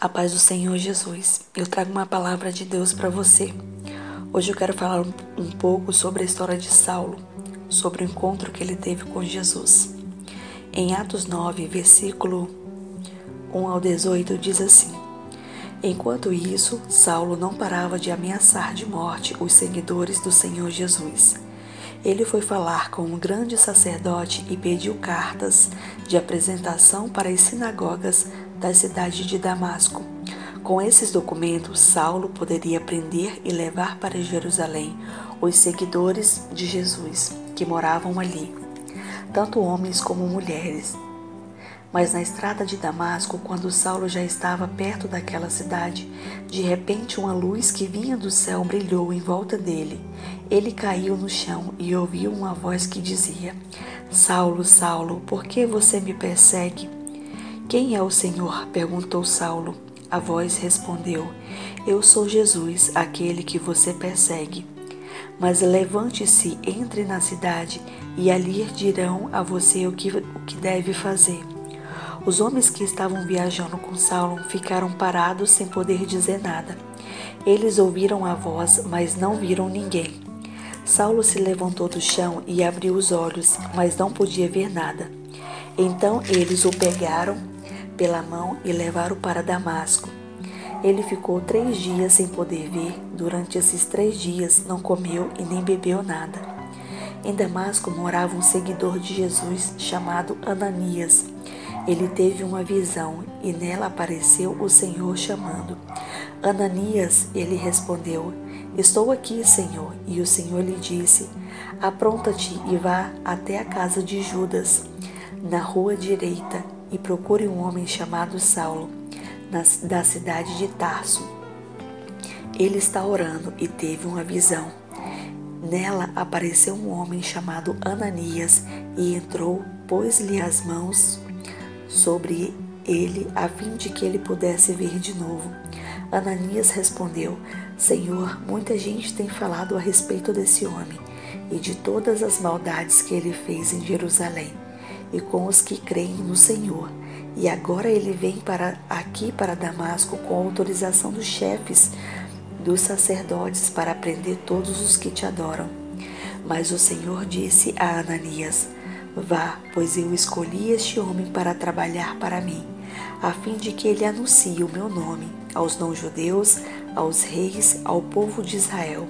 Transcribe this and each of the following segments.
A paz do Senhor Jesus. Eu trago uma palavra de Deus para você. Hoje eu quero falar um, pouco sobre a história de Saulo, sobre o encontro que ele teve com Jesus. Em Atos 9, versículo 1 ao 18, diz assim: Enquanto isso, Saulo não parava de ameaçar de morte os seguidores do Senhor Jesus. Ele foi falar com um grande sacerdote e pediu cartas de apresentação para as sinagogas da cidade de Damasco. Com esses documentos, Saulo poderia prender e levar para Jerusalém os seguidores de Jesus que moravam ali, tanto homens como mulheres. Mas na estrada de Damasco, quando Saulo já estava perto daquela cidade, de repente uma luz que vinha do céu brilhou em volta dele. Ele caiu no chão e ouviu uma voz que dizia: Saulo, Saulo, por que você me persegue? Quem é o Senhor? perguntou Saulo. A voz respondeu: Eu sou Jesus, aquele que você persegue. Mas levante-se, entre na cidade, e ali dirão a você o que, o que deve fazer. Os homens que estavam viajando com Saulo ficaram parados sem poder dizer nada. Eles ouviram a voz, mas não viram ninguém. Saulo se levantou do chão e abriu os olhos, mas não podia ver nada. Então eles o pegaram pela mão e levaram para Damasco. Ele ficou três dias sem poder ver. Durante esses três dias não comeu e nem bebeu nada. Em Damasco morava um seguidor de Jesus chamado Ananias. Ele teve uma visão e nela apareceu o Senhor chamando. Ananias, ele respondeu: Estou aqui, Senhor. E o Senhor lhe disse: Apronta-te e vá até a casa de Judas, na rua direita e procure um homem chamado Saulo, da cidade de Tarso. Ele está orando e teve uma visão. Nela apareceu um homem chamado Ananias e entrou, pôs-lhe as mãos sobre ele a fim de que ele pudesse ver de novo. Ananias respondeu: Senhor, muita gente tem falado a respeito desse homem e de todas as maldades que ele fez em Jerusalém e com os que creem no Senhor. E agora ele vem para aqui para Damasco com autorização dos chefes dos sacerdotes para prender todos os que te adoram. Mas o Senhor disse a Ananias: Vá, pois eu escolhi este homem para trabalhar para mim, a fim de que ele anuncie o meu nome aos não-judeus, aos reis, ao povo de Israel.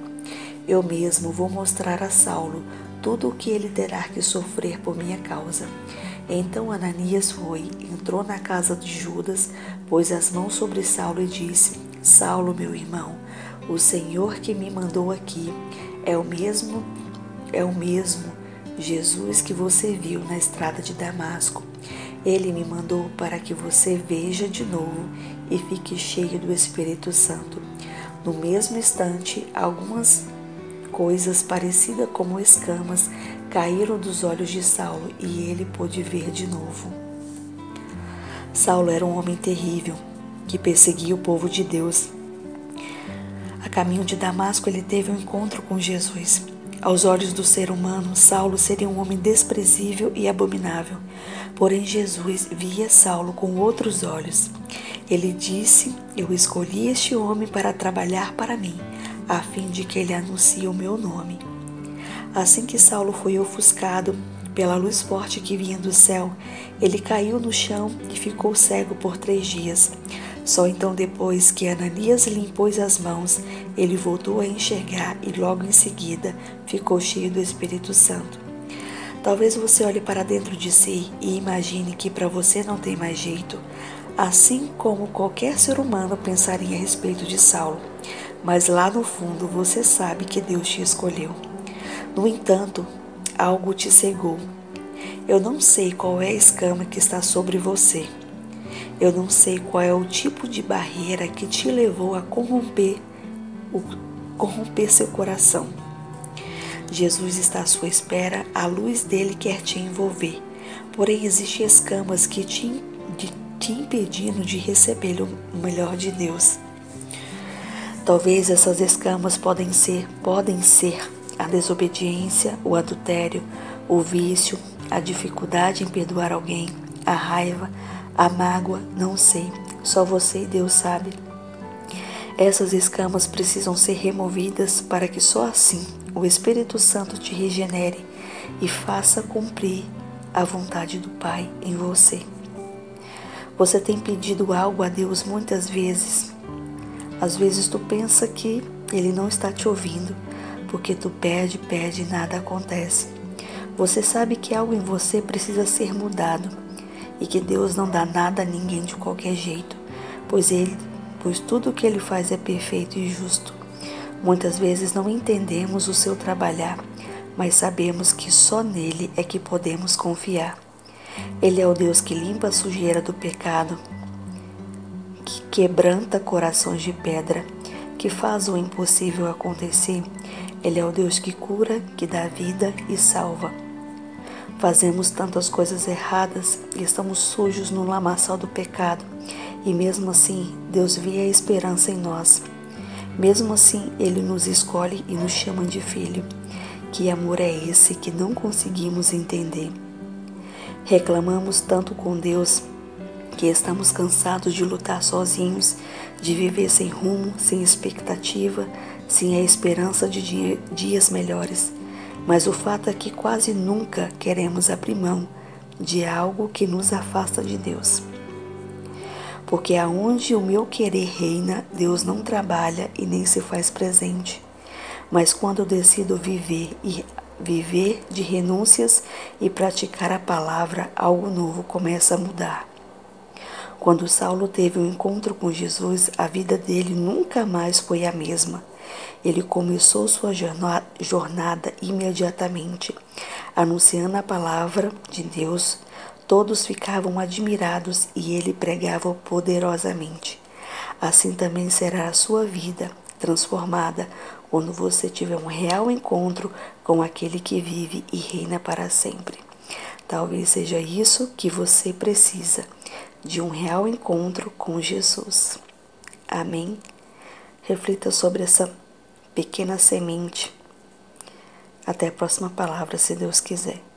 Eu mesmo vou mostrar a Saulo tudo o que ele terá que sofrer por minha causa. Então Ananias foi, entrou na casa de Judas, pôs as mãos sobre Saulo e disse: Saulo, meu irmão, o Senhor que me mandou aqui é o mesmo, é o mesmo Jesus que você viu na estrada de Damasco. Ele me mandou para que você veja de novo e fique cheio do Espírito Santo. No mesmo instante, algumas coisas parecidas como escamas caíram dos olhos de Saulo e ele pôde ver de novo. Saulo era um homem terrível que perseguia o povo de Deus. A caminho de Damasco, ele teve um encontro com Jesus. Aos olhos do ser humano, Saulo seria um homem desprezível e abominável. Porém, Jesus via Saulo com outros olhos. Ele disse: Eu escolhi este homem para trabalhar para mim a fim de que ele anuncie o meu nome. Assim que Saulo foi ofuscado pela luz forte que vinha do céu, ele caiu no chão e ficou cego por três dias. Só então, depois que Ananias lhe impôs as mãos, ele voltou a enxergar e logo em seguida ficou cheio do Espírito Santo. Talvez você olhe para dentro de si e imagine que para você não tem mais jeito, assim como qualquer ser humano pensaria a respeito de Saulo mas lá no fundo você sabe que Deus te escolheu. No entanto, algo te cegou. Eu não sei qual é a escama que está sobre você. Eu não sei qual é o tipo de barreira que te levou a corromper, o, corromper seu coração. Jesus está à sua espera, a luz dele quer te envolver. Porém, existem escamas que te, de, te impedindo de receber o melhor de Deus. Talvez essas escamas podem ser, podem ser a desobediência, o adultério, o vício, a dificuldade em perdoar alguém, a raiva, a mágoa, não sei. Só você e Deus sabe. Essas escamas precisam ser removidas para que só assim o Espírito Santo te regenere e faça cumprir a vontade do Pai em você. Você tem pedido algo a Deus muitas vezes. Às vezes tu pensa que Ele não está te ouvindo, porque tu pede, pede e nada acontece. Você sabe que algo em você precisa ser mudado e que Deus não dá nada a ninguém de qualquer jeito, pois ele, pois tudo o que ele faz é perfeito e justo. Muitas vezes não entendemos o seu trabalhar, mas sabemos que só nele é que podemos confiar. Ele é o Deus que limpa a sujeira do pecado, que quebranta corações de pedra, que faz o impossível acontecer. Ele é o Deus que cura, que dá vida e salva. Fazemos tantas coisas erradas e estamos sujos no lamaçal do pecado, e mesmo assim Deus vê a esperança em nós. Mesmo assim, Ele nos escolhe e nos chama de filho. Que amor é esse que não conseguimos entender? Reclamamos tanto com Deus que estamos cansados de lutar sozinhos, de viver sem rumo, sem expectativa, sem a esperança de dias melhores. Mas o fato é que quase nunca queremos abrir mão de algo que nos afasta de Deus. Porque aonde o meu querer reina, Deus não trabalha e nem se faz presente. Mas quando eu decido viver e viver de renúncias e praticar a palavra, algo novo começa a mudar. Quando Saulo teve um encontro com Jesus, a vida dele nunca mais foi a mesma. Ele começou sua jornada imediatamente, anunciando a palavra de Deus. Todos ficavam admirados e ele pregava poderosamente. Assim também será a sua vida transformada quando você tiver um real encontro com aquele que vive e reina para sempre. Talvez seja isso que você precisa, de um real encontro com Jesus. Amém? Reflita sobre essa pequena semente. Até a próxima palavra, se Deus quiser.